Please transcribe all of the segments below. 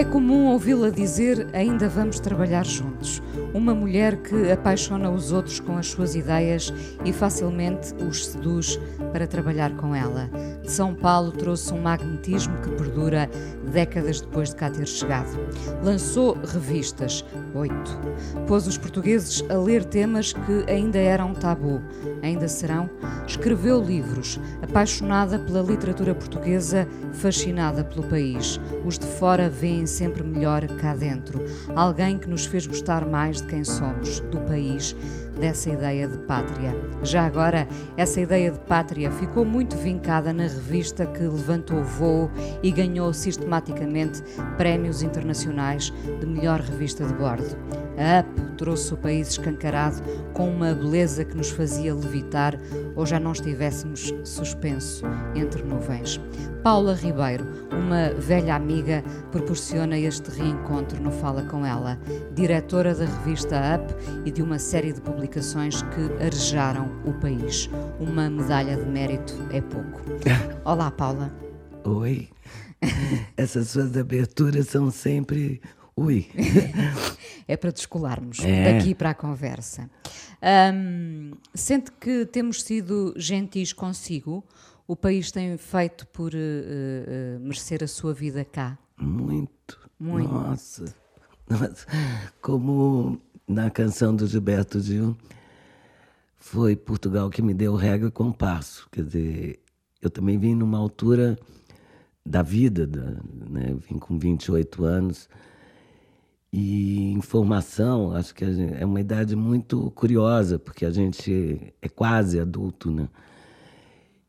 É comum ouvi-la dizer: ainda vamos trabalhar juntos. Uma mulher que apaixona os outros com as suas ideias e facilmente os seduz para trabalhar com ela. De São Paulo trouxe um magnetismo que perdura décadas depois de cá ter chegado. Lançou revistas, oito. Pôs os portugueses a ler temas que ainda eram tabu, ainda serão. Escreveu livros, apaixonada pela literatura portuguesa, fascinada pelo país. Os de fora veem sempre melhor cá dentro. Alguém que nos fez gostar mais de quem somos, do país, dessa ideia de pátria. Já agora, essa ideia de pátria ficou muito vincada na revista que levantou voo e ganhou sistematicamente prémios internacionais de melhor revista de bordo. A UP trouxe o país escancarado com uma beleza que nos fazia levitar ou já não estivéssemos suspenso entre nuvens. Paula Ribeiro, uma velha amiga, proporciona este reencontro no Fala com ela, diretora da revista UP e de uma série de publicações que arejaram o país. Uma medalha de mérito é pouco. Olá, Paula. Oi. Essas suas aberturas são sempre Ui. é para descolarmos É. daqui para a conversa. Hum, sente que temos sido gentis consigo? O país tem feito por eh, eh, merecer a sua vida cá? Muito. Muito. Nossa. Nossa. Como na canção do Gilberto Gil, foi Portugal que me deu regra e compasso. Quer dizer, eu também vim numa altura da vida, da, né? vim com 28 anos. E informação, acho que gente- é uma idade muito curiosa, porque a gente é quase adulto, né?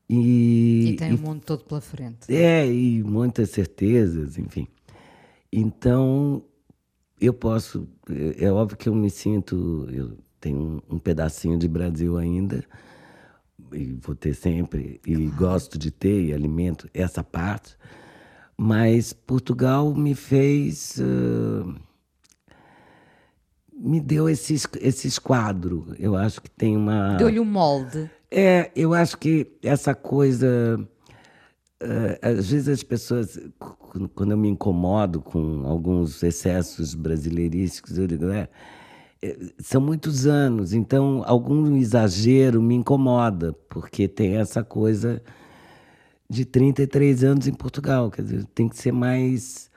E, E tem o mundo todo pela frente. é, e muitas certezas, enfim. Então, eu posso. É é óbvio que eu me sinto. Eu tenho um, um pedacinho de Brasil ainda, e vou ter sempre, e gosto de ter, e alimento essa parte. Mas Portugal me fez. ah, me deu esse, es- esse esquadro. Eu acho que tem uma. Deu-lhe um molde. É, eu acho que essa coisa. eh, às vezes as pessoas, quando eu me incomodo com alguns excessos brasileirísticos, eu digo, é, eh, são muitos anos, então algum exagero me incomoda, porque tem essa coisa de 33 anos em Portugal, quer dizer, tem que ser mais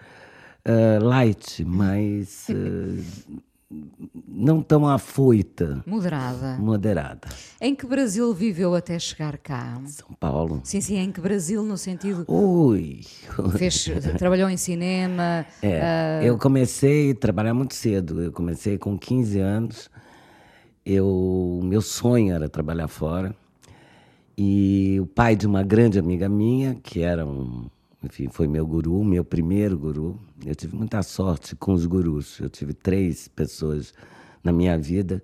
eh, light, mais. eh, não tão afoita, Moderada. moderada. Em que Brasil viveu até chegar cá? São Paulo. Sim, sim, em que Brasil, no sentido. Ui! Fez, trabalhou em cinema. É, eu comecei a trabalhar muito cedo. Eu comecei com 15 anos. Eu, meu sonho era trabalhar fora. E o pai de uma grande amiga minha, que era um, enfim, foi meu guru, meu primeiro guru. Eu tive muita sorte com os gurus. Eu tive três pessoas na minha vida,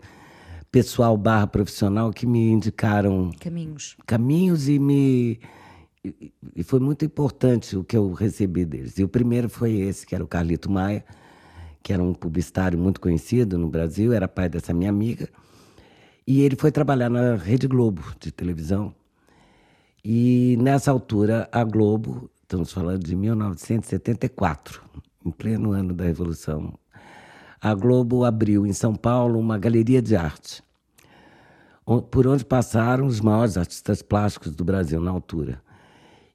pessoal barra profissional, que me indicaram Caminhos. caminhos e me e- e foi muito importante o que eu recebi deles. E o primeiro foi esse, que era o Carlito Maia, que era um publicitário muito conhecido no Brasil, era pai dessa minha amiga. E ele foi trabalhar na Rede Globo de televisão. E nessa altura, a Globo, estamos falando de 1974, em pleno ano da Revolução, a Globo abriu em São Paulo uma galeria de arte por onde passaram os maiores artistas plásticos do Brasil na altura.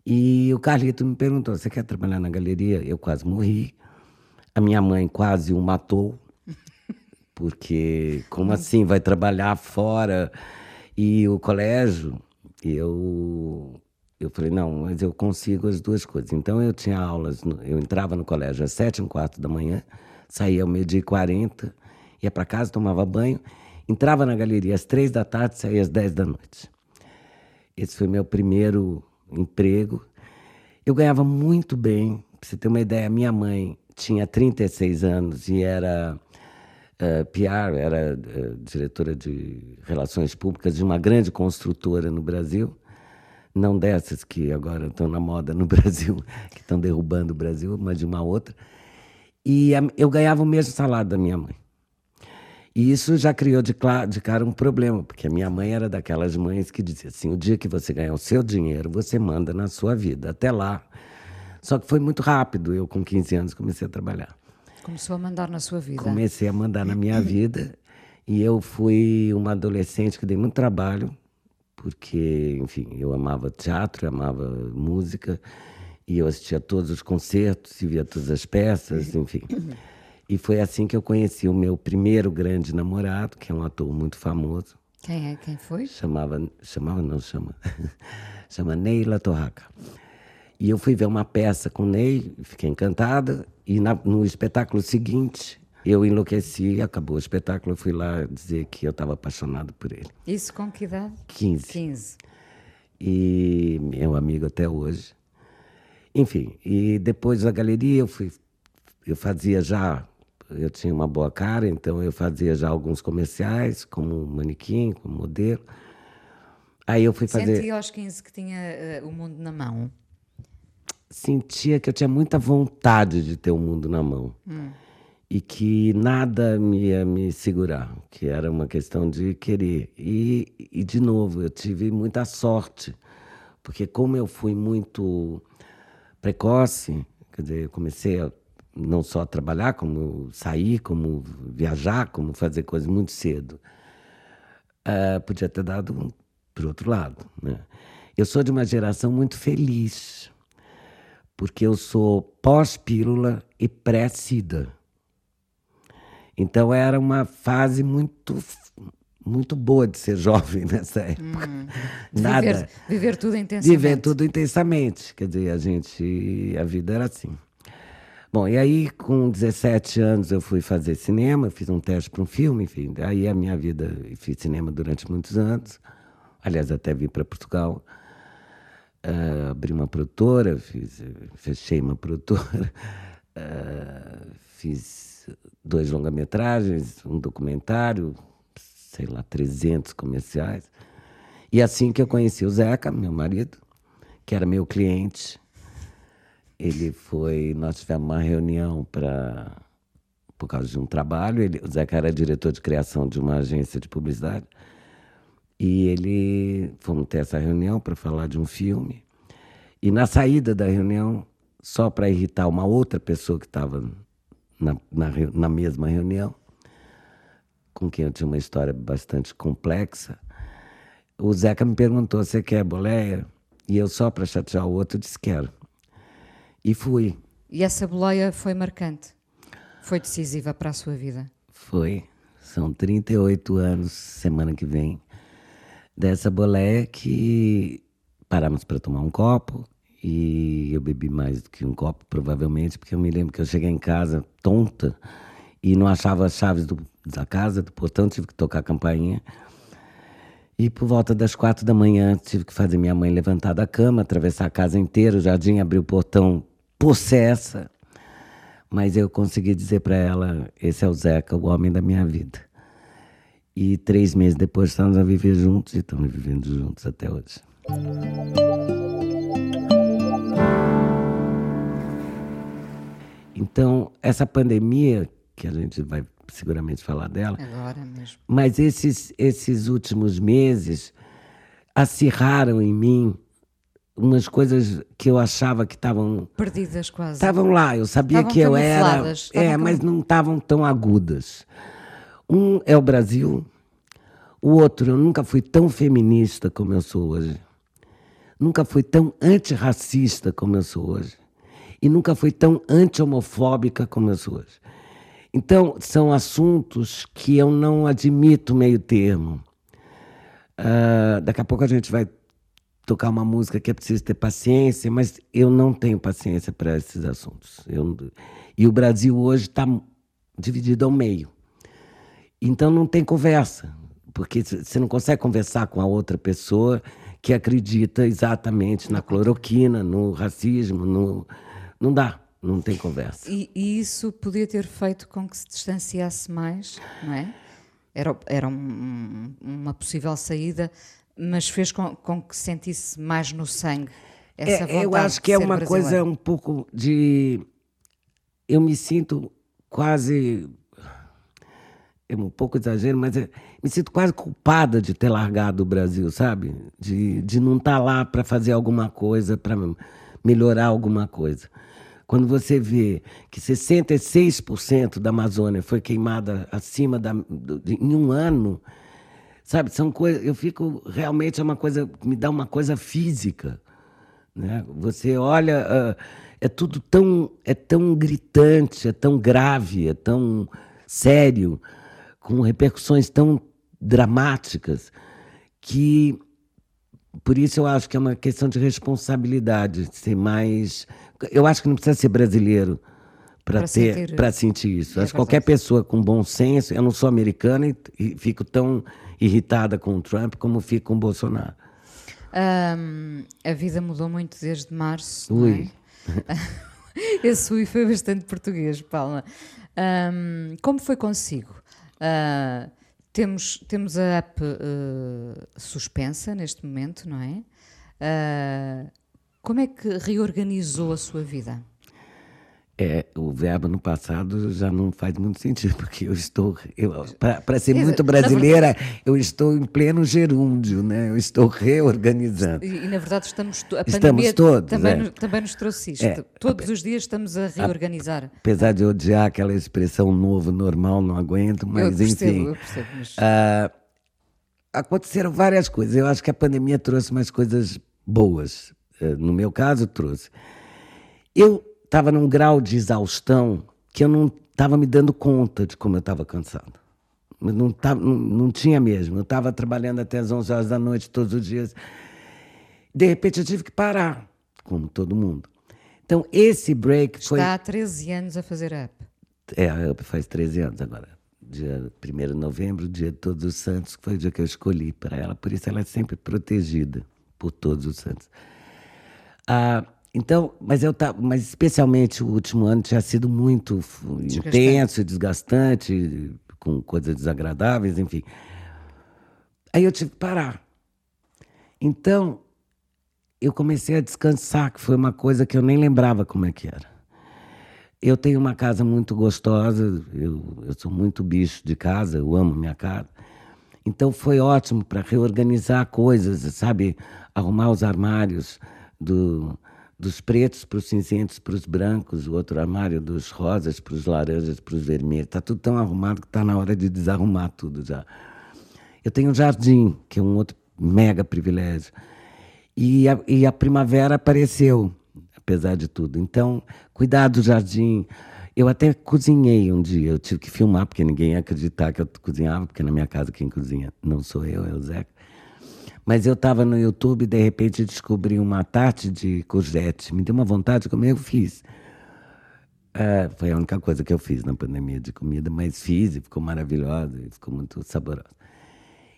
E o Carlito me perguntou: você quer trabalhar na galeria? Eu quase morri. A minha mãe quase o matou, porque como assim vai trabalhar fora? E o colégio, eu eu falei não, mas eu consigo as duas coisas. Então eu tinha aulas, eu entrava no colégio às sete e quarto da manhã, saía ao meio dia e quarenta, ia para casa, tomava banho Entrava na galeria às três da tarde, saía às dez da noite. Esse foi meu primeiro emprego. Eu ganhava muito bem. Pra você ter uma ideia, minha mãe tinha 36 anos e era uh, PR, era uh, diretora de relações públicas de uma grande construtora no Brasil. Não dessas que agora estão na moda no Brasil, que estão derrubando o Brasil, mas de uma outra. E eu ganhava o mesmo salário da minha mãe. E isso já criou de, de cara um problema, porque a minha mãe era daquelas mães que dizia assim: o dia que você ganhar o seu dinheiro, você manda na sua vida. Até lá. Só que foi muito rápido. Eu, com 15 anos, comecei a trabalhar. Começou a mandar na sua vida. Comecei a mandar na minha vida. E eu fui uma adolescente que dei muito trabalho, porque, enfim, eu amava teatro, amava música, e eu assistia todos os concertos, e via todas as peças, enfim. E foi assim que eu conheci o meu primeiro grande namorado, que é um ator muito famoso. Quem é? Quem foi? Chamava, chamava não chama, chama Neila Torraca. E eu fui ver uma peça com Ney, fiquei encantada. E na, no espetáculo seguinte, eu enlouqueci, acabou o espetáculo, eu fui lá dizer que eu estava apaixonado por ele. Isso com que idade? 15. 15. E meu amigo até hoje. Enfim, e depois da galeria eu fui, eu fazia já eu tinha uma boa cara, então eu fazia já alguns comerciais, como manequim, como modelo. Aí eu fui fazer. Sentia aos 15 que tinha uh, o mundo na mão? Sentia que eu tinha muita vontade de ter o mundo na mão. Hum. E que nada me ia me segurar, que era uma questão de querer. E, e, de novo, eu tive muita sorte, porque como eu fui muito precoce, quer dizer, eu comecei a não só trabalhar, como sair, como viajar, como fazer coisas muito cedo. Uh, podia ter dado um, para outro lado. Né? Eu sou de uma geração muito feliz, porque eu sou pós-pílula e pré-sida. Então era uma fase muito muito boa de ser jovem nessa época. Hum, Nada. Viver, viver tudo intensamente. Viver tudo intensamente. Quer dizer, a gente. A vida era assim. Bom, e aí com 17 anos eu fui fazer cinema, fiz um teste para um filme, enfim. Aí a minha vida, fiz cinema durante muitos anos. Aliás, até vim para Portugal. Uh, abri uma produtora, fiz, fechei uma produtora, uh, fiz dois longa-metragens, um documentário, sei lá, 300 comerciais. E assim que eu conheci o Zeca, meu marido, que era meu cliente, ele foi. Nós tivemos uma reunião para. Por causa de um trabalho. Ele, o Zeca era diretor de criação de uma agência de publicidade. E ele. Fomos ter essa reunião para falar de um filme. E na saída da reunião, só para irritar uma outra pessoa que estava na, na, na mesma reunião, com quem eu tinha uma história bastante complexa, o Zeca me perguntou: Você quer boleia? E eu, só para chatear o outro, disse: Quero. E fui. E essa boleia foi marcante? Foi decisiva para a sua vida? Foi. São 38 anos, semana que vem, dessa boleia que paramos para tomar um copo e eu bebi mais do que um copo, provavelmente, porque eu me lembro que eu cheguei em casa tonta e não achava as chaves do, da casa, do portão, tive que tocar a campainha. E por volta das quatro da manhã tive que fazer minha mãe levantar da cama, atravessar a casa inteira, o jardim, abrir o portão possessa. Mas eu consegui dizer para ela: esse é o Zeca, o homem da minha vida. E três meses depois estamos a viver juntos e estamos vivendo juntos até hoje. Então, essa pandemia, que a gente vai seguramente falar dela. Agora mesmo. Mas esses, esses últimos meses acirraram em mim umas coisas que eu achava que estavam perdidas quase. Estavam lá, eu sabia que eu era, é, mas não estavam tão agudas. Um é o Brasil, o outro eu nunca fui tão feminista como eu sou hoje. Nunca fui tão antirracista como eu sou hoje. E nunca fui tão anti-homofóbica como eu sou hoje. Então, são assuntos que eu não admito meio termo. Uh, daqui a pouco a gente vai tocar uma música que é preciso ter paciência, mas eu não tenho paciência para esses assuntos. Eu, e o Brasil hoje está dividido ao meio. Então não tem conversa, porque você não consegue conversar com a outra pessoa que acredita exatamente na cloroquina, no racismo, no... não dá, não tem conversa. E, e, isso podia ter feito com que se distanciasse mais, não é? Era, era um, uma possível saída, mas fez com, com, que sentisse mais no sangue essa é, vontade Eu acho que é uma brasileiro. coisa um pouco de. Eu me sinto quase é um pouco exagero, mas é, me sinto quase culpada de ter largado o Brasil, sabe? De, de não estar tá lá para fazer alguma coisa, para melhorar alguma coisa. Quando você vê que 66% da Amazônia foi queimada acima da, de, em um ano, sabe? São coisas. Eu fico realmente é uma coisa me dá uma coisa física, né? Você olha, uh, é tudo tão é tão gritante, é tão grave, é tão sério com repercussões tão dramáticas que por isso eu acho que é uma questão de responsabilidade, ser mais. Eu acho que não precisa ser brasileiro para ter sentir, para sentir isso. Acho que qualquer pessoa com bom senso, eu não sou americana e, e, fico tão irritada com o Trump como fico com o Bolsonaro. Um, a vida mudou muito desde março. Ui. É? Esse ui foi bastante português, Palma. Um, como foi consigo? Uh, temos, temos a app uh, suspensa neste momento, não é? Uh, como é que reorganizou a sua vida? É, o verbo no passado já não faz muito sentido, porque eu estou. Para ser muito brasileira, eu estou em pleno gerúndio, né? Eu estou reorganizando. E, e na verdade estamos. A estamos todos. Também, é. nos, também nos trouxe isto. É, todos os dias estamos a reorganizar. Apesar de odiar aquela expressão novo, normal, não aguento, mas eu percebo, enfim. Eu percebo, mas... ah, aconteceram várias coisas. Eu acho que a pandemia trouxe mais coisas boas. Eh, no meu caso, trouxe. Eu estava num grau de exaustão que eu não estava me dando conta de como eu estava cansado. Não, tava, não, não tinha mesmo. Eu estava trabalhando até as 11 horas da noite todos os dias. De repente eu tive que parar, como todo mundo. Então esse break Está foi. Está há 13 anos a fazer Up. É, a Up faz 13 anos agora. Dia 1 de novembro, dia de Todos os Santos, que foi o dia que eu escolhi para ela. Por isso ela é sempre protegida por Todos os Santos. Ah, então, mas eu tá, mas especialmente o último ano tinha sido muito intenso, desgastante, com coisas desagradáveis, enfim. Aí eu tive que parar. Então, eu comecei a descansar, que foi uma coisa que eu nem lembrava como é que era. Eu tenho uma casa muito gostosa, eu, eu sou muito bicho de casa, eu amo minha casa. Então foi ótimo para reorganizar coisas, sabe? Arrumar os armários do, dos pretos para os cinzentos, para os brancos, o outro armário dos rosas para os laranjas, para os vermelhos. Está tudo tão arrumado que está na hora de desarrumar tudo já. Eu tenho um jardim, que é um outro mega privilégio. E a, e a primavera apareceu, apesar de tudo. Então, cuidar do jardim. Eu até cozinhei um dia, eu tive que filmar, porque ninguém ia acreditar que eu cozinhava, porque na minha casa quem cozinha não sou eu, é o Zeca. Mas eu estava no YouTube e de repente descobri uma tarte de courgette. Me deu uma vontade de comer, eu fiz. É, foi a única coisa que eu fiz na pandemia de comida, mas fiz e ficou maravilhosa, e ficou muito saborosa.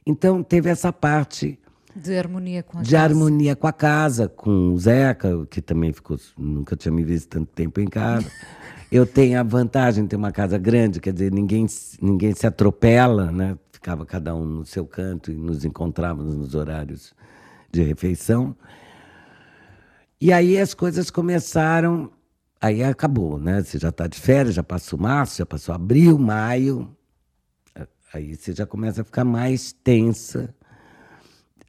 Então teve essa parte de harmonia com a de casa. harmonia com a casa, com o Zeca, que também ficou nunca tinha me visto tanto tempo em casa. eu tenho a vantagem de ter uma casa grande, quer dizer, ninguém ninguém se atropela, né? Ficava cada um no seu canto e nos encontrávamos nos horários de refeição. E aí as coisas começaram, aí acabou, né? Você já está de férias, já passou março, já passou abril, maio, aí você já começa a ficar mais tensa,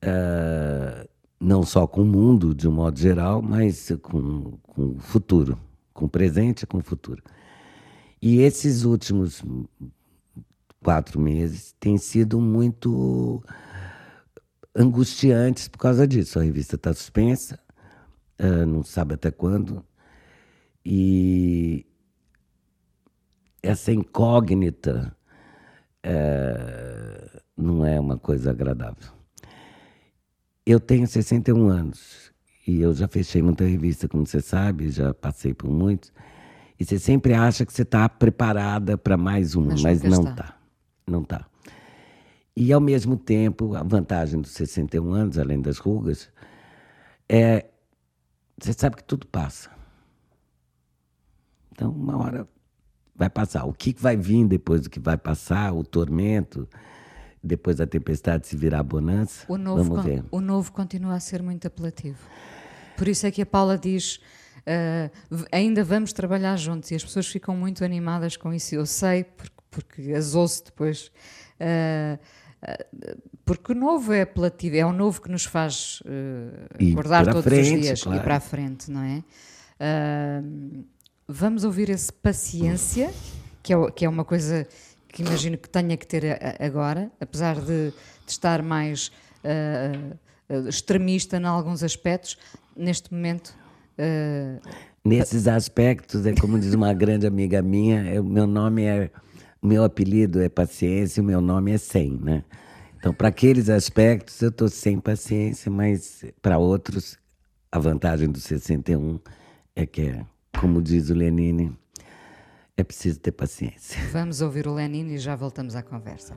uh, não só com o mundo de um modo geral, mas com, com o futuro, com o presente e com o futuro. E esses últimos quatro meses têm sido muito angustiantes por causa disso. A revista está suspensa, não sabe até quando, e essa incógnita não é uma coisa agradável. Eu tenho 61 anos e eu já fechei muita revista, como você sabe, já passei por muitos. E você sempre acha que você está preparada para mais uma, mas, mas não está. Não está. E, ao mesmo tempo, a vantagem dos 61 anos, além das rugas, é. Você sabe que tudo passa. Então, uma hora vai passar. O que vai vir depois do que vai passar, o tormento, depois da tempestade se virar bonança, o novo vamos ver. O novo continua a ser muito apelativo. Por isso é que a Paula diz, uh, ainda vamos trabalhar juntos, e as pessoas ficam muito animadas com isso. Eu sei, porque, porque azou-se depois. Uh, porque o novo é apelativo, é o novo que nos faz uh, acordar todos frente, os dias claro. e para a frente, não é? Uh, vamos ouvir esse paciência, que é, que é uma coisa que imagino que tenha que ter agora, apesar de, de estar mais uh, extremista em alguns aspectos, neste momento. Nesses aspectos, é como diz uma grande amiga minha, o meu nome é o meu apelido é paciência, o meu nome é sem, né? Então, para aqueles aspectos, eu estou sem paciência, mas para outros, a vantagem do 61 é que, é, como diz o Lenine, é preciso ter paciência. Vamos ouvir o Lenine e já voltamos à conversa.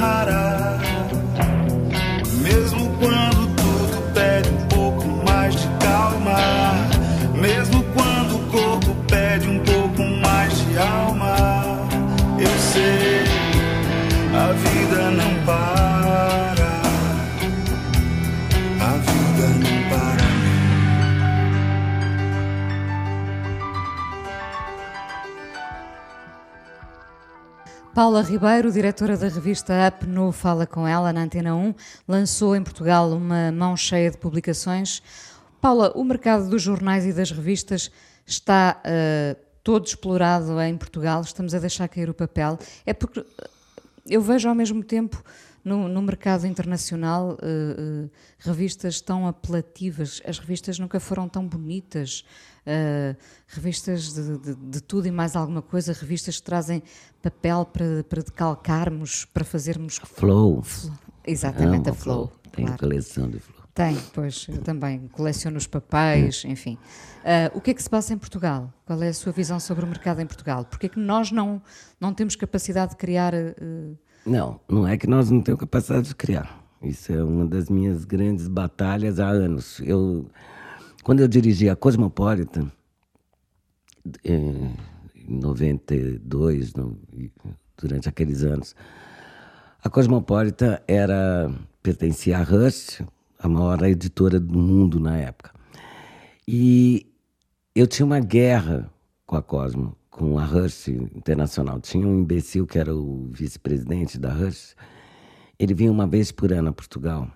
tão rara. Paula Ribeiro, diretora da revista Up no Fala Com Ela, na Antena 1, lançou em Portugal uma mão cheia de publicações. Paula, o mercado dos jornais e das revistas está uh, todo explorado em Portugal, estamos a deixar cair o papel. É porque eu vejo ao mesmo tempo no, no mercado internacional uh, uh, revistas tão apelativas, as revistas nunca foram tão bonitas. Uh, revistas de, de, de, tudo e mais alguma coisa, revistas que trazem papel para, para decalcarmos, para fazermos. Flow. flow. Exatamente, Amo a Flow. flow. Tem claro. coleção de Flow. Tem, pois, eu também coleciono os papéis, hum. enfim. Uh, o que é que se passa em Portugal? Qual é a sua visão sobre o mercado em Portugal? Porque é que nós não, não temos capacidade de criar. Uh... Não, não é que nós não temos capacidade de criar. Isso é uma das minhas grandes batalhas há anos. Eu quando eu dirigi a Cosmopolitan, em 92, no, durante aqueles anos, a Cosmopolitan era, pertencia a Rush, a maior editora do mundo na época. E eu tinha uma guerra com a Cosmo, com a Rush Internacional. Tinha um imbecil que era o vice-presidente da Rush. Ele vinha uma vez por ano a Portugal.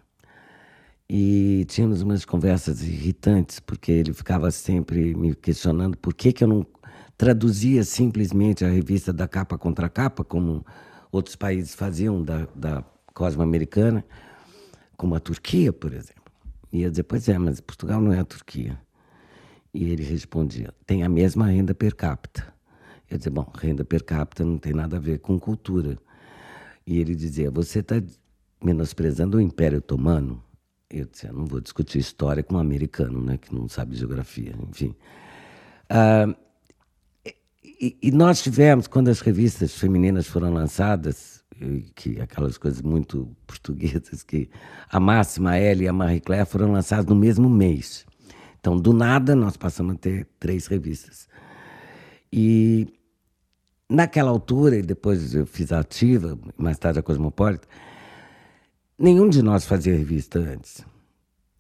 E tínhamos umas conversas irritantes, porque ele ficava sempre me questionando por que, que eu não traduzia simplesmente a revista da capa contra capa, como outros países faziam da, da Cosmo Americana, como a Turquia, por exemplo. E eu dizia, pois é, mas Portugal não é a Turquia. E ele respondia, tem a mesma renda per capita. Eu dizia, bom, renda per capita não tem nada a ver com cultura. E ele dizia, você está menosprezando o Império Otomano? Eu disse, não vou discutir história com um americano, né, que não sabe geografia, enfim. Ah, e, e, nós tivemos, quando as revistas femininas foram lançadas, que aquelas coisas muito portuguesas, que a Máxima, a L e a Marie Claire foram lançadas no mesmo mês. Então, do nada, nós passamos a ter três revistas. E naquela altura, e depois eu fiz a Ativa, mais tarde a Cosmopolitan, Nenhum de nós fazia revista antes.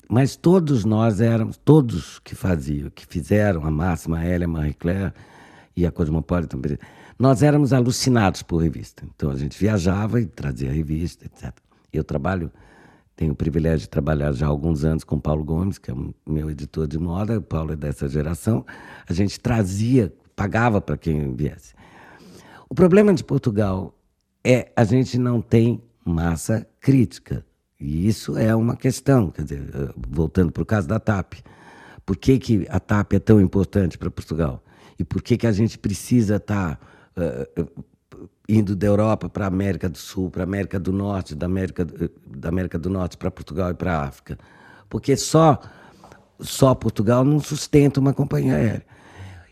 Mas todos nós éramos, todos que faziam, que fizeram a Máxima, a Hélia, a Marie Claire e a Cosmopolitan, nós éramos alucinados por revista. Então a gente viajava e trazia revista, etc. Eu trabalho, tenho o privilégio de trabalhar já há alguns anos com Paulo Gomes, que é meu editor de moda, o Paulo é dessa geração. A gente trazia, pagava para quem viesse. O problema de Portugal é a gente não tem massa crítica. E isso é uma questão, quer dizer, eh, voltando para o caso da TAP. Por que, que a TAP é tão importante para Portugal? E por que, que a gente precisa estar tá, uh, indo da Europa para a América do Sul, para a América do Norte, da América, da América do Norte para Portugal e para a África? Porque só, só Portugal não sustenta uma companhia aérea.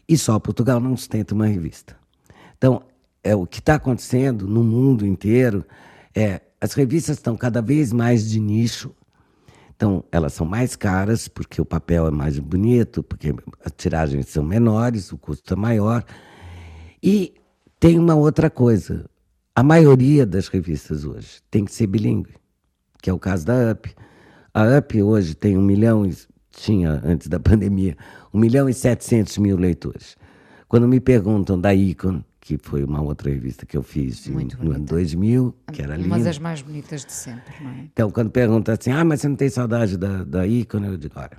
E só Portugal não sustenta uma revista. Então, é o que está acontecendo no mundo inteiro é, as revistas estão cada vez mais de nicho. Então, elas são mais caras, porque o papel é mais bonito, porque as tiragens são menores, o custo é maior. E tem uma outra coisa. A maioria das revistas hoje tem que ser bilíngue, que é o caso da UP. A UP hoje tem um milhão, tinha antes da pandemia, um milhão e setecentos mil leitores. Quando me perguntam da Icon, que foi uma outra revista que eu fiz no ano 2000, que era linda. Uma das mais bonitas de sempre, não é? Então, quando pergunta assim, ah, mas você não tem saudade da, da Icon? Eu digo, olha,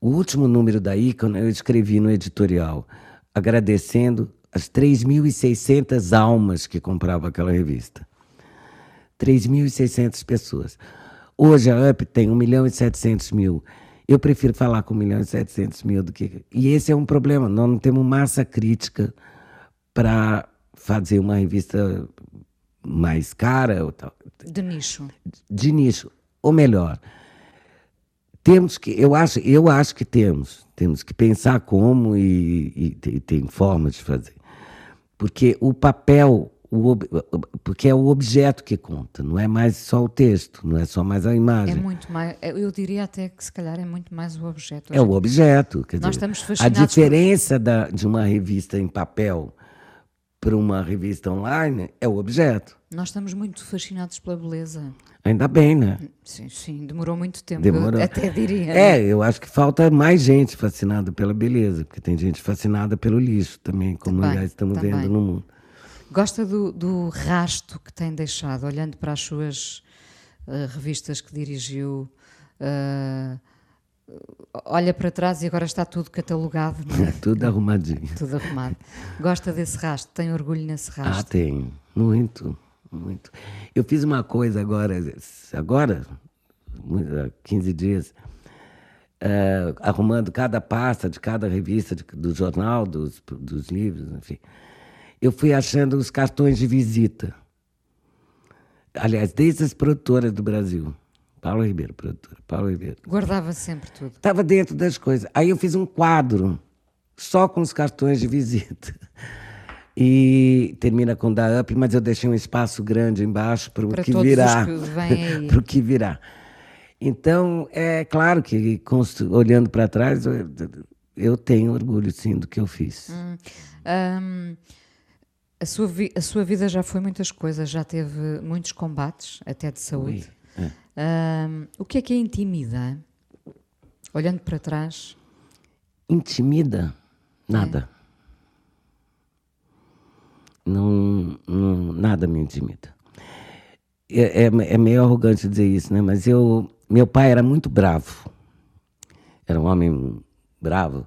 o último número da Icon eu escrevi no editorial, agradecendo as 3.600 almas que compravam aquela revista. 3.600 pessoas. Hoje a UP tem 1 milhão e 700 mil. Eu prefiro falar com 1 milhão e 700 mil do que... E esse é um problema, nós não temos massa crítica para fazer uma revista mais cara. Ou tal. De nicho. De nicho. Ou melhor, temos que, eu acho, eu acho que temos, temos que pensar como e, e, e tem formas de fazer. Porque o papel, o, porque é o objeto que conta, não é mais só o texto, não é só mais a imagem. É muito mais, eu diria até que se calhar é muito mais o objeto. É o objeto. Quer Nós dizer, estamos fascinados. A diferença por... da, de uma revista em papel para uma revista online é o objeto. Nós estamos muito fascinados pela beleza. Ainda bem, né? Sim, sim, demorou muito tempo, demorou. até diria. É, eu acho que falta mais gente fascinada pela beleza, porque tem gente fascinada pelo lixo também, como também, aliás estamos também. vendo no mundo. Gosta do, do rasto que tem deixado, olhando para as suas uh, revistas que dirigiu. Uh, olha para trás e agora está tudo catalogado. É? tudo arrumadinho. tudo arrumado. Gosta desse rastro? Tem orgulho nesse rastro? Ah, tenho. Muito, muito. Eu fiz uma coisa agora, agora, há 15 dias, uh, arrumando cada pasta de cada revista de, do jornal, dos, dos livros, enfim. Eu fui achando os cartões de visita. Aliás, desde as produtoras do Brasil. Paulo Ribeiro, produtora. Paulo Ribeiro. Guardava sempre tudo. Estava dentro das coisas. Aí eu fiz um quadro só com os cartões de visita. E termina com da up, mas eu deixei um espaço grande embaixo para o que virá. Para o que virá. Então, é claro que olhando para trás, eu, tenho orgulho sim do que eu fiz. Hum, um, a, sua a sua vida já foi muitas coisas, já teve muitos combates, até de saúde. O que é que a intimida? Olhando para trás. Intimida? Nada. É. Não, não, nada me intimida. É, é, é, meio arrogante dizer isso, né? Mas eu, meu pai era muito bravo. Era um homem bravo.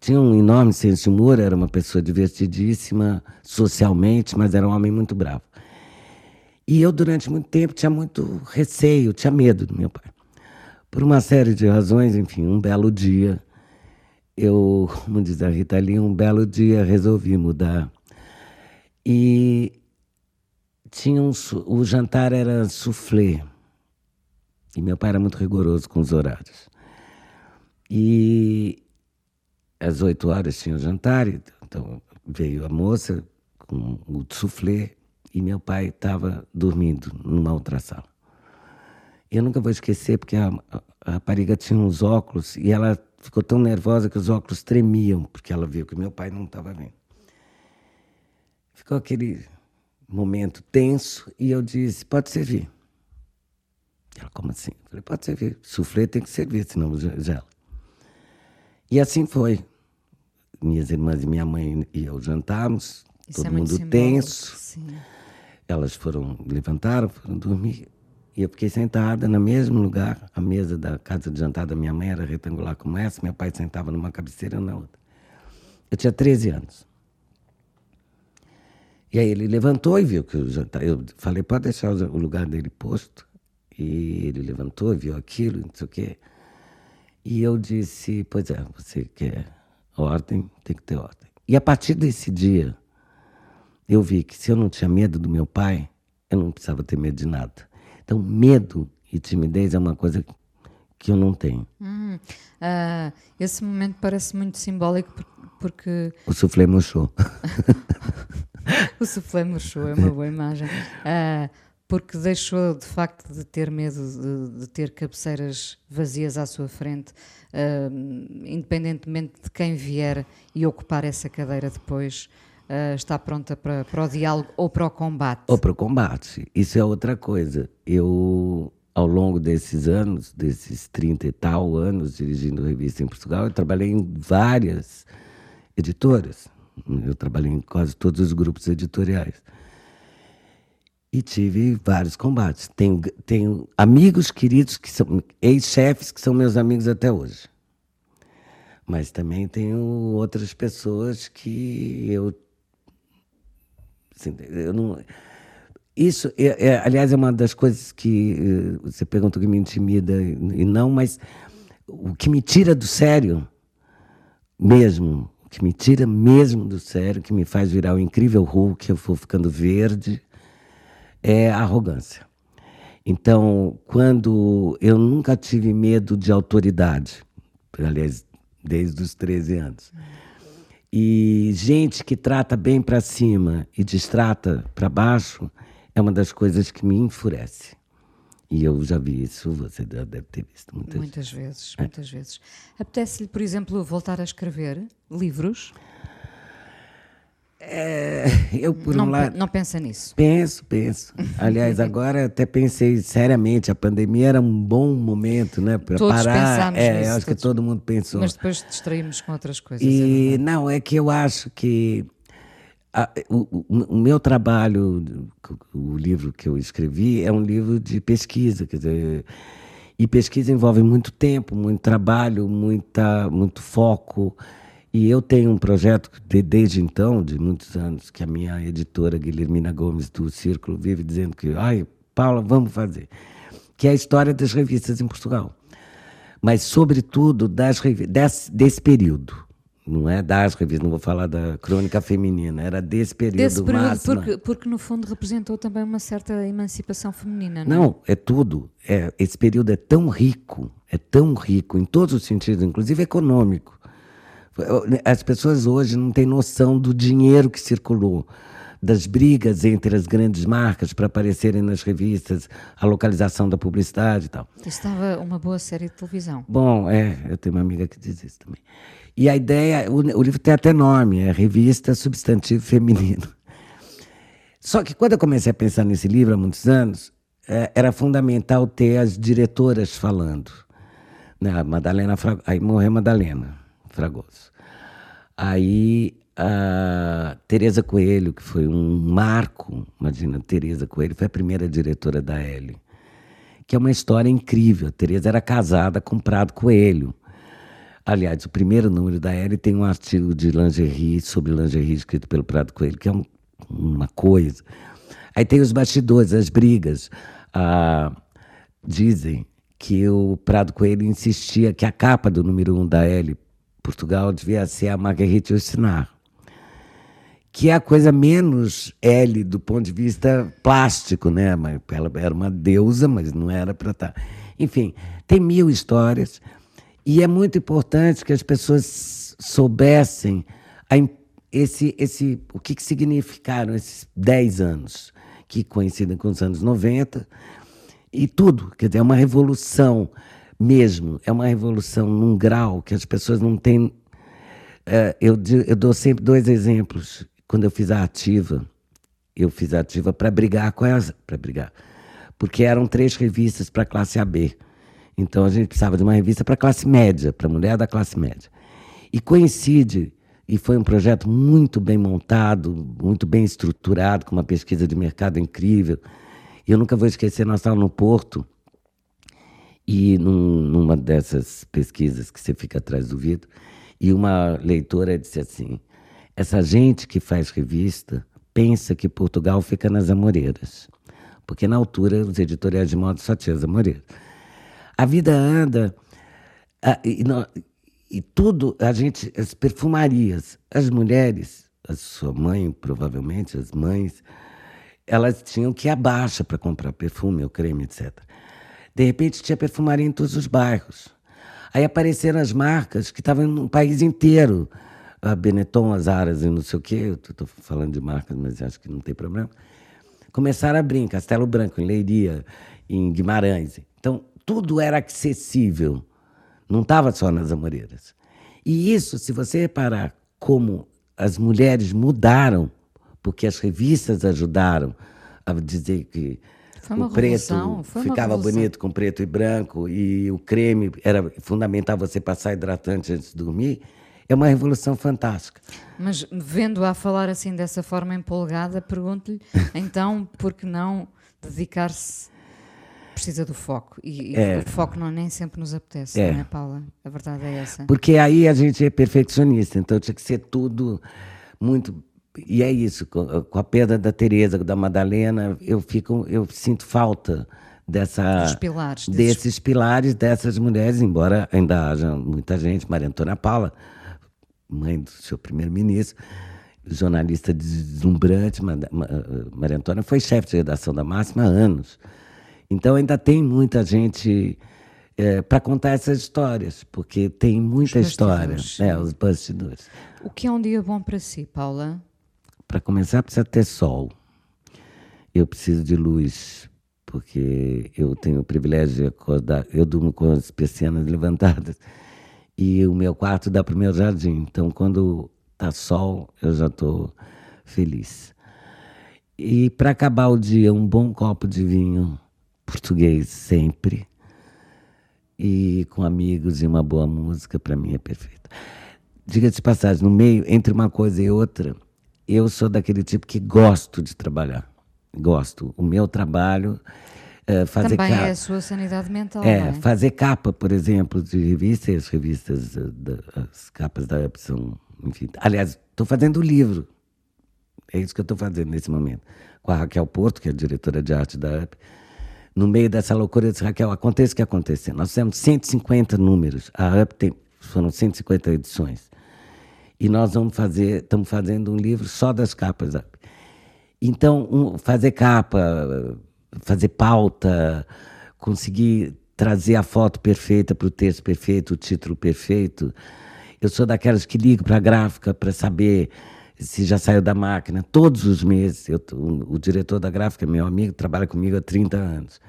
Tinha um enorme senso de humor, era uma pessoa divertidíssima socialmente, mas era um homem muito bravo. E eu, durante muito tempo, tinha muito receio, tinha medo do meu pai. Por uma série de razões, enfim, um belo dia, eu, como diz a Rita ali, um belo dia resolvi mudar. E tinha um, o jantar era soufflé. E meu pai era muito rigoroso com os horários. E às oito horas tinha o jantar, então veio a moça com o soufflé e meu pai estava dormindo numa outra sala. Eu nunca vou esquecer porque a, a, rapariga tinha uns óculos e ela ficou tão nervosa que os óculos tremiam porque ela viu que meu pai não estava vendo. Ficou aquele momento tenso e eu disse: pode servir. Ela, como assim? Eu falei: pode servir. Soufflé tem que servir, senão gela. E assim foi. Minhas irmãs e minha mãe e eu jantamos, Isso todo é mundo tenso. Sim. Elas foram, levantaram, foram dormir. E eu fiquei sentada no mesmo lugar. A mesa da casa de jantar da minha mãe era retangular como essa. Meu pai sentava numa cabeceira na outra. Eu tinha 13 anos. E aí ele levantou e viu que o jantar. Eu falei, pode deixar o lugar dele posto. E ele levantou, viu aquilo, não sei o quê. E eu disse, pois é, você quer ordem, tem que ter ordem. E a partir desse dia, eu vi que se eu não tinha medo do meu pai, eu não precisava ter medo de nada. Então, medo e timidez é uma coisa que eu não tenho. Hum, uh, esse momento parece muito simbólico porque. O soufflé murchou. o soufflé murchou, é uma boa imagem. Uh, porque deixou de facto de ter medo de, de ter cabeceiras vazias à sua frente, uh, independentemente de quem vier e ocupar essa cadeira depois uh, está pronta para, para o diálogo ou para o combate? Ou para o combate. Isso é outra coisa. Eu, ao longo desses anos, desses 30 e tal anos dirigindo revista em Portugal, eu trabalhei em várias editoras. Eu trabalhei em quase todos os grupos editoriais. E tive vários combates. Tenho, tenho amigos queridos que são ex-chefes que são meus amigos até hoje. Mas também tenho outras pessoas que eu Assim, eu não, isso, é, é, aliás, é uma das coisas que uh, você perguntou que me intimida e não, mas o que me tira do sério, mesmo, o que me tira mesmo do sério, que me faz virar o incrível Hulk, eu vou ficando verde, é a arrogância. Então, quando eu nunca tive medo de autoridade, aliás, desde os 13 anos. E gente que trata bem para cima e destrata para baixo é uma das coisas que me enfurece. E eu já vi isso, você deve ter visto muitas, muitas vezes. É. Muitas vezes. Apetece-lhe, por exemplo, voltar a escrever livros? É, eu por não, um lado. Não pensa nisso? Penso, penso. Aliás, agora até pensei seriamente, a pandemia era um bom momento, né? Para parar. É, nisso, acho todos. que todo mundo pensou. Mas depois distraímos com outras coisas. E é não, é que eu acho que a, o, o, meu trabalho, o livro que eu escrevi, é um livro de pesquisa, quer dizer. E pesquisa envolve muito tempo, muito trabalho, muita, muito foco. E eu tenho um projeto de, desde então, de muitos anos, que a minha editora Guilhermina Gomes do Círculo vive dizendo que, ai, Paula, vamos fazer, que é a história das revistas em Portugal. Mas, sobretudo, das desse, desse período. Não é das revistas, não vou falar da crônica feminina, era desse período, desse período porque, porque, no fundo, representou também uma certa emancipação feminina, não é? Não, é tudo. É, esse período é tão rico, é tão rico, em todos os sentidos, inclusive econômico as pessoas hoje não têm noção do dinheiro que circulou, das brigas entre as grandes marcas para aparecerem nas revistas, a localização da publicidade e tal. Estava uma boa série de televisão. Bom, é, eu tenho uma amiga que diz isso também. E a ideia, o, o livro tem até nome, é Revista Substantivo Feminino. Só que quando eu comecei a pensar nesse livro há muitos anos, é, era fundamental ter as diretoras falando. Né? A Madalena. Aí morreu a Madalena Fragoso. Aí a Tereza Coelho, que foi um marco, imagina, Tereza Coelho foi a primeira diretora da L, que é uma história incrível. A Tereza era casada com Prado Coelho. Aliás, o primeiro número da L tem um artigo de lingerie, sobre lingerie, escrito pelo Prado Coelho, que é um, uma coisa. Aí tem os bastidores, as brigas. Ah, dizem que o Prado Coelho insistia que a capa do número um da L Portugal devia ser a Marguerite Yourcenar, que é a coisa menos L do ponto de vista plástico, né? Ela era uma deusa, mas não era para estar. Tá. Enfim, tem mil histórias e é muito importante que as pessoas soubessem a, esse, esse, o que, que significaram esses 10 anos que coincidem com os anos 90, e tudo. Quer dizer, é uma revolução mesmo, é uma revolução num grau que as pessoas não têm. É, eu, eu dou sempre dois exemplos. Quando eu fiz a ativa, eu fiz a ativa para brigar com essa, para brigar, porque eram três revistas para a classe AB. Então a gente precisava de uma revista para classe média, para mulher da classe média. E coincide e foi um projeto muito bem montado, muito bem estruturado, com uma pesquisa de mercado incrível. E eu nunca vou esquecer, nós estávamos no Porto, e num, numa dessas pesquisas que você fica atrás do vidro, e uma leitora disse assim: essa gente que faz revista pensa que Portugal fica nas Amoreiras, porque na altura os editoriais de moda só tinham as Amoreiras. A vida anda. A, e, e tudo, a gente, as perfumarias, as mulheres, a sua mãe, provavelmente, as mães, elas tinham que ir à baixa para comprar perfume ou creme, etc. De repente tinha perfumaria em todos os bairros. Aí apareceram as marcas que estavam no país inteiro. A Benetton, as Aras e não sei o quê. Estou falando de marcas, mas acho que não tem problema. Começaram a abrir em Castelo Branco, em Leiria, em Guimarães. Então, tudo era acessível. Não estava só nas Amoreiras. E isso, se você reparar como as mulheres mudaram, porque as revistas ajudaram a dizer que o preto ficava bonito com preto e branco e o creme era fundamental você passar hidratante antes de dormir, é uma revolução fantástica. Mas vendo-a falar assim dessa forma empolgada, pergunto-lhe então por que não dedicar-se precisa do foco. E, é. o foco não nem sempre nos apetece, é. não é, Paula? A verdade é essa. Porque aí a gente é perfeccionista, então tinha que ser tudo muito. E é isso, com a perda da Tereza, da Madalena, eu fico, eu sinto falta dessa Dos pilares, desses... desses pilares dessas mulheres, embora ainda haja muita gente, Maria Antônia Paula, mãe do seu primeiro-ministro, jornalista deslumbrante, Maria Antônia foi chefe de redação da Máxima há anos. Então ainda tem muita gente é, para contar essas histórias, porque tem muita história. É, os bastidores. O que é um dia bom para si, Paula? Para começar, precisa ter sol. Eu preciso de luz, porque eu tenho o privilégio de acordar. Eu durmo com as persianas levantadas e o meu quarto dá para o meu jardim. Então, quando tá sol, eu já estou feliz. E para acabar o dia, um bom copo de vinho português sempre. E com amigos e uma boa música, para mim é perfeito. Diga de passagem, no meio, entre uma coisa e outra, eu sou daquele tipo que gosto de trabalhar. Gosto. O meu trabalho é fazer Também capa. é a sua sanidade mental. É, é? fazer capa, por exemplo, de revistas, as revistas, eh, as capas da Up são, enfim. Aliás, estou fazendo o livro. É isso que eu estou fazendo nesse momento. Com a Raquel Porto, que é a diretora de arte da UP no meio dessa loucura, eu disse, Raquel, aconteça o que acontecer. Nós temos 150 números, a UP tem, foram 150 edições. E nós vamos fazer, estamos fazendo um livro só das capas. Então, um, fazer capa, fazer pauta, conseguir trazer a foto perfeita para o texto perfeito, o título perfeito. Eu sou daquelas que ligo para a gráfica para saber se já saiu da máquina, todos os meses. Eu, o, o, diretor da gráfica, meu amigo, trabalha comigo há 30 anos.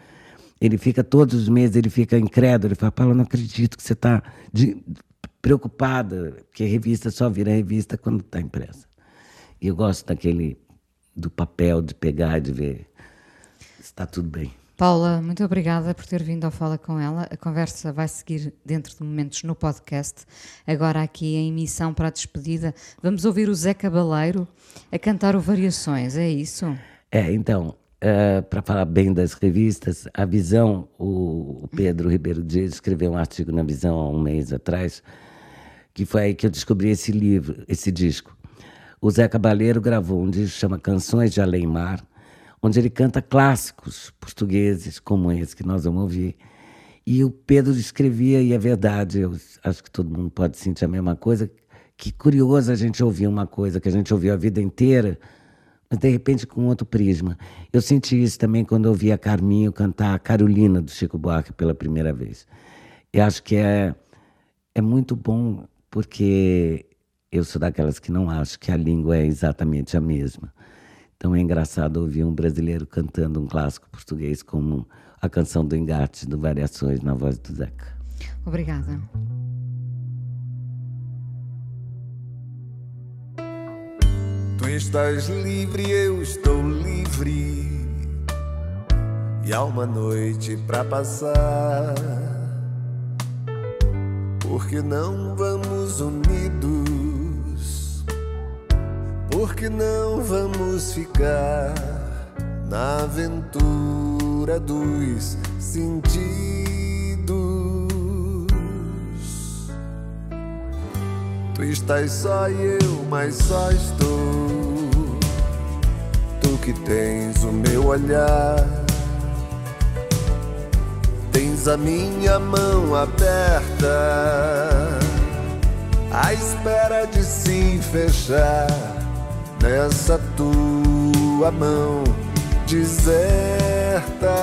Ele fica todos os meses, ele fica incrédulo, ele fala, Paulo, não acredito que você está preocupada, porque revista só vira revista quando está impressa. E eu gosto daquele, do papel, de pegar, de ver está tudo bem. Paula, muito obrigada por ter vindo ao Fala com ela. A conversa vai seguir dentro de momentos no podcast. Agora, aqui em emissão para a despedida, vamos ouvir o Zé Cabaleiro a cantar o Variações, é isso? É, então, uh, para falar bem das revistas, a Visão, o, Pedro Ribeiro Dias escreveu um artigo na Visão há um mês atrás, que foi aí que eu descobri esse livro, esse disco. O Zé Cabaleiro gravou um disco chama Canções de Além Mar, onde ele canta clássicos portugueses, como esse que nós vamos ouvir. E o Pedro escrevia, e é verdade, eu acho que todo mundo pode sentir a mesma coisa, que curioso a gente ouvir uma coisa que a gente ouviu a vida inteira, mas de repente com outro prisma. Eu senti isso também quando eu ouvi a Carminho cantar a Carolina do Chico Buarque pela primeira vez. Eu acho que é, é muito bom, porque eu sou daquelas que não acho que a língua é exatamente a mesma. Então é engraçado ouvir um brasileiro cantando um clássico português como a canção do Engate, do Variações, na voz do Zeca. Obrigada. Tu estás livre, eu estou livre. E há uma noite pra passar. Porque não vamos unidos? Porque não vamos ficar na aventura dos sentidos? Tu estás só e eu, mas só estou. Tu que tens o meu olhar, tens a minha mão aberta, à espera de se fechar nessa tua mão deserta.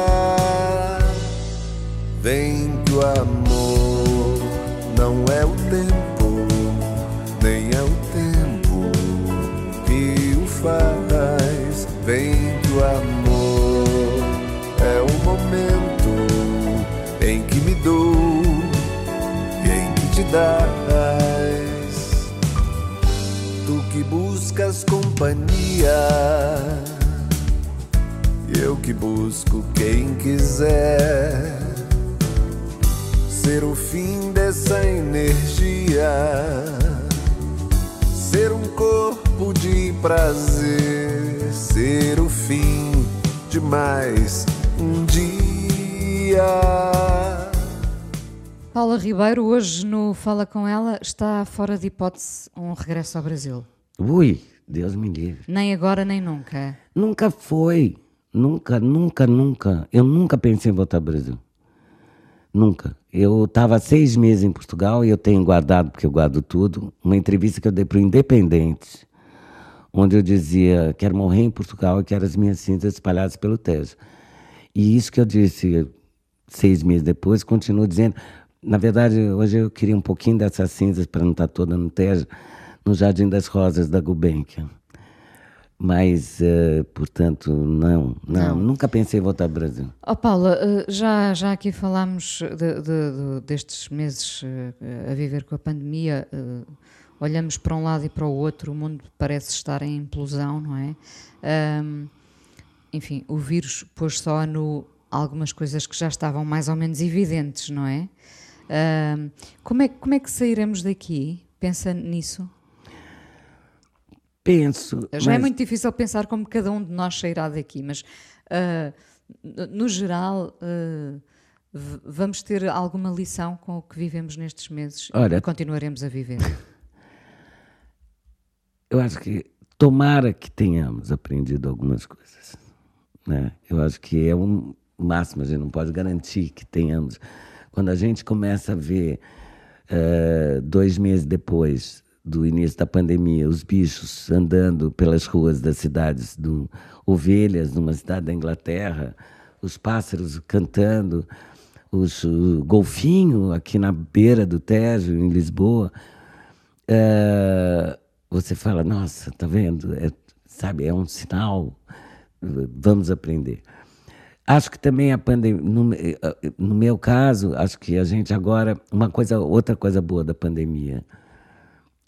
Vem que o amor não é o tempo, é o tempo que o faz. Vem que o amor é o momento em que me dou e em que te dás que buscas companhia. Eu que busco quem quiser ser o fim dessa energia, ser um corpo de prazer, ser o fim de mais um dia. Paula Ribeiro, hoje no Fala Com Ela, está fora de hipótese um regresso ao Brasil. Ui, Deus me livre. Nem agora, nem nunca. Nunca foi. Nunca, nunca, nunca. Eu nunca pensei em voltar ao Brasil. Nunca. Eu estava seis meses em Portugal e eu tenho guardado, porque eu guardo tudo, uma entrevista que eu dei para o Independente, onde eu dizia: quero morrer em Portugal e quero as minhas cinzas espalhadas pelo Tejo. E isso que eu disse seis meses depois, continuo dizendo. Na verdade, hoje eu queria um pouquinho dessas cinzas para não estar toda no Tejo no Jardim das Rosas da Gulbenkian. Mas, uh, portanto, não, não, não, nunca pensei em voltar ao Brasil. Oh, Paula, uh, já, já aqui falámos de, de, de, destes meses uh, a viver com a pandemia. olhamos para um lado e para o outro, o mundo parece estar em implosão, não é? Um, enfim, o vírus pôs só no algumas coisas que já estavam mais ou menos evidentes, não é? Um, como, é como é que sairemos daqui? Pensa nisso? Penso. Já é mas... é muito difícil pensar como cada um de nós sairá daqui, mas uh, no geral. Uh, vamos ter alguma lição com o que vivemos nestes meses Olha, e continuaremos a viver? Eu acho que tomara que tenhamos aprendido algumas coisas. Né? Eu acho que é um máximo, a gente não pode garantir que tenhamos. Quando a gente começa a ver, uh, dois meses depois, do início da pandemia, os bichos andando pelas ruas das cidades, do, ovelhas numa cidade da Inglaterra, os pássaros cantando, os, o golfinho aqui na beira do Tejo, em Lisboa. É, você fala, nossa, tá vendo? É, sabe, é um sinal, vamos aprender. Acho que também a pandemia, no, no meu caso, acho que a gente agora, uma coisa, outra coisa boa da pandemia,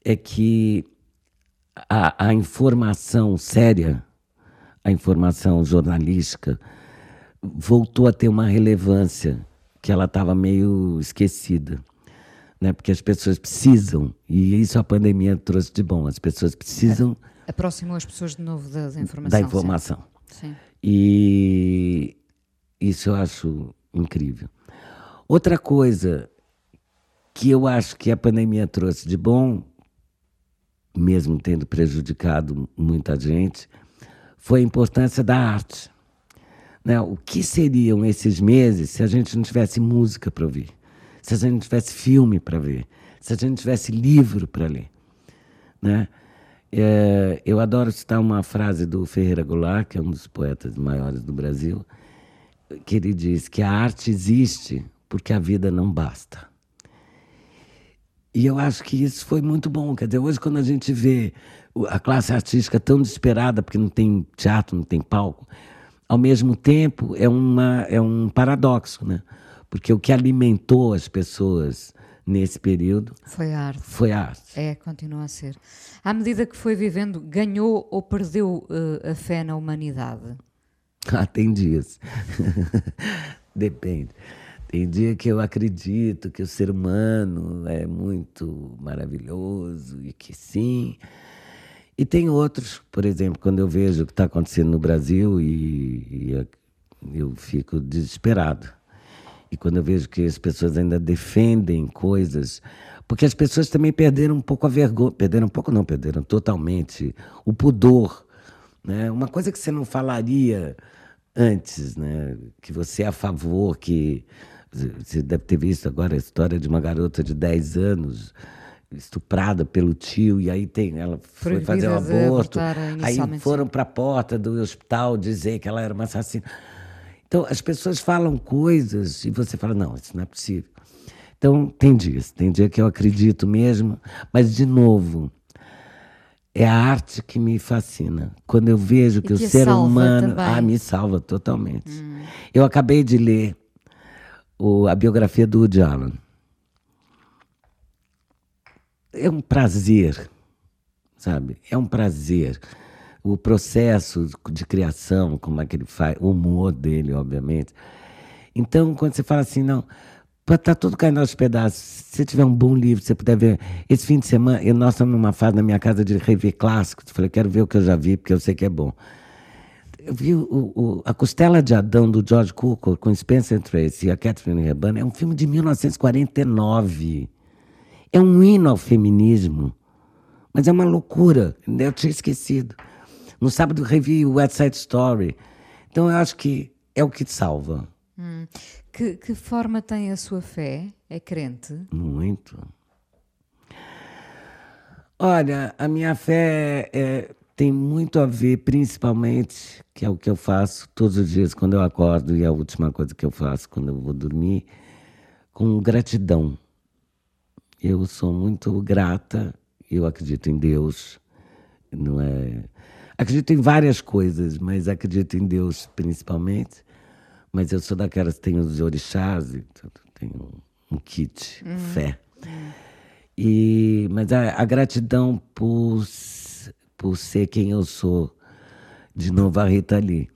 é que a, a informação séria, a informação jornalística, voltou a ter uma relevância que ela estava meio esquecida. Né? Porque as pessoas precisam, e isso a pandemia trouxe de bom, as pessoas precisam. Aproximou as pessoas de novo da, da informação. Da informação. Sim. E isso eu acho incrível. Outra coisa que eu acho que a pandemia trouxe de bom, mesmo tendo prejudicado muita gente, foi a importância da arte. Né? O que seriam esses meses se a gente não tivesse música para ouvir? Se a gente não tivesse filme para ver? Se a gente não tivesse livro para ler? Né? É, eu adoro citar uma frase do Ferreira Goulart, que é um dos poetas maiores do Brasil, que ele diz que a arte existe porque a vida não basta. E eu acho que isso foi muito bom. Quer dizer, hoje, quando a gente vê a classe artística tão desesperada porque não tem teatro, não tem palco, ao mesmo tempo é, uma, é um paradoxo, né? Porque o que alimentou as pessoas nesse período foi a arte. Foi a arte. É, continua a ser. À medida que foi vivendo, ganhou ou perdeu uh, a fé na humanidade? Ah, tem dias. Depende. Tem dia que eu acredito que o ser humano é muito maravilhoso e que sim. E tem outros, por exemplo, quando eu vejo o que está acontecendo no Brasil e, e eu fico desesperado. E quando eu vejo que as pessoas ainda defendem coisas, porque as pessoas também perderam um pouco a vergonha, perderam um pouco não, perderam totalmente o pudor, né? Uma coisa que você não falaria antes, né? Que você é a favor que você deve ter visto agora a história de uma garota de 10 anos estuprada pelo tio e aí tem ela foi fazer o um aborto aí foram para a porta do hospital dizer que ela era uma assassina. Então as pessoas falam coisas e você fala não isso não é possível. Então tem dias tem dia que eu acredito mesmo mas de novo é a arte que me fascina. Quando eu vejo que, que o ser humano também. ah me salva totalmente. Hum. eu acabei de ler o, a biografia do Woody Allen é um prazer, sabe? É um prazer. O processo de criação, como é que ele faz, o humor dele, obviamente. Então, quando você fala assim, não, tá tudo caindo aos pedaços. Se tiver um bom livro, você puder ver. Esse fim de semana, eu, nós estamos numa fase na minha casa de rever clássicos. Eu falei, quero ver o que eu já vi, porque eu sei que é bom. Eu vi o, o, A Costela de Adão, do George Cukor, com Spencer Tracy e a Catherine Hepburn, é um filme de 1949. É um hino ao feminismo. Mas é uma loucura. Eu tinha esquecido. No sábado revi o West Side Story. Então eu acho que é o que te salva. Hum. Que, que forma tem a sua fé? É crente? Muito. Olha, a minha fé é, tem muito a ver, principalmente, que é o que eu faço todos os dias quando eu acordo e é a última coisa que eu faço quando eu vou dormir, com gratidão. Eu sou muito grata, eu acredito em Deus, não é? Acredito em várias coisas, mas acredito em Deus principalmente. Mas eu sou daquelas que tem os orixás, tem um, um kit, uhum. fé. Uhum. E, mas a, a, gratidão por, por ser quem eu sou, de novo a Rita Lee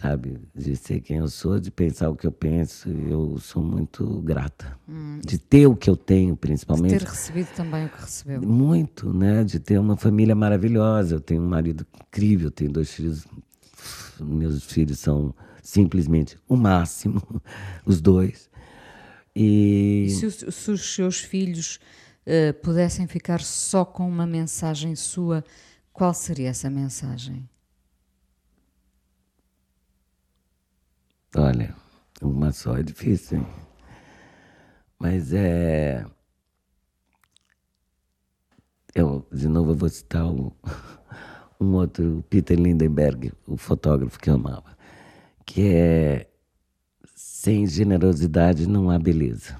sabe? De ser quem eu sou, de pensar o que eu penso. Eu sou muito grata. Hum. De ter o que eu tenho, principalmente. De ter recebido também o que recebeu. Muito, né? De ter uma família maravilhosa. Eu tenho um marido incrível, tenho dois filhos. Meus filhos são simplesmente o máximo, os dois. E, e se, os, se, os seus filhos uh, pudessem ficar só com uma mensagem sua, qual seria essa mensagem? Olha, uma só é difícil? Mas é. Eu, de novo, eu vou citar um, um outro, Peter Lindenberg, o fotógrafo que eu amava, que é: sem generosidade não há beleza.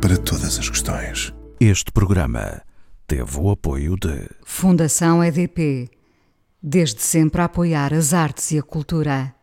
para todas as questões. Este programa teve o apoio de Fundação EDP. Desde sempre a apoiar as artes e a cultura.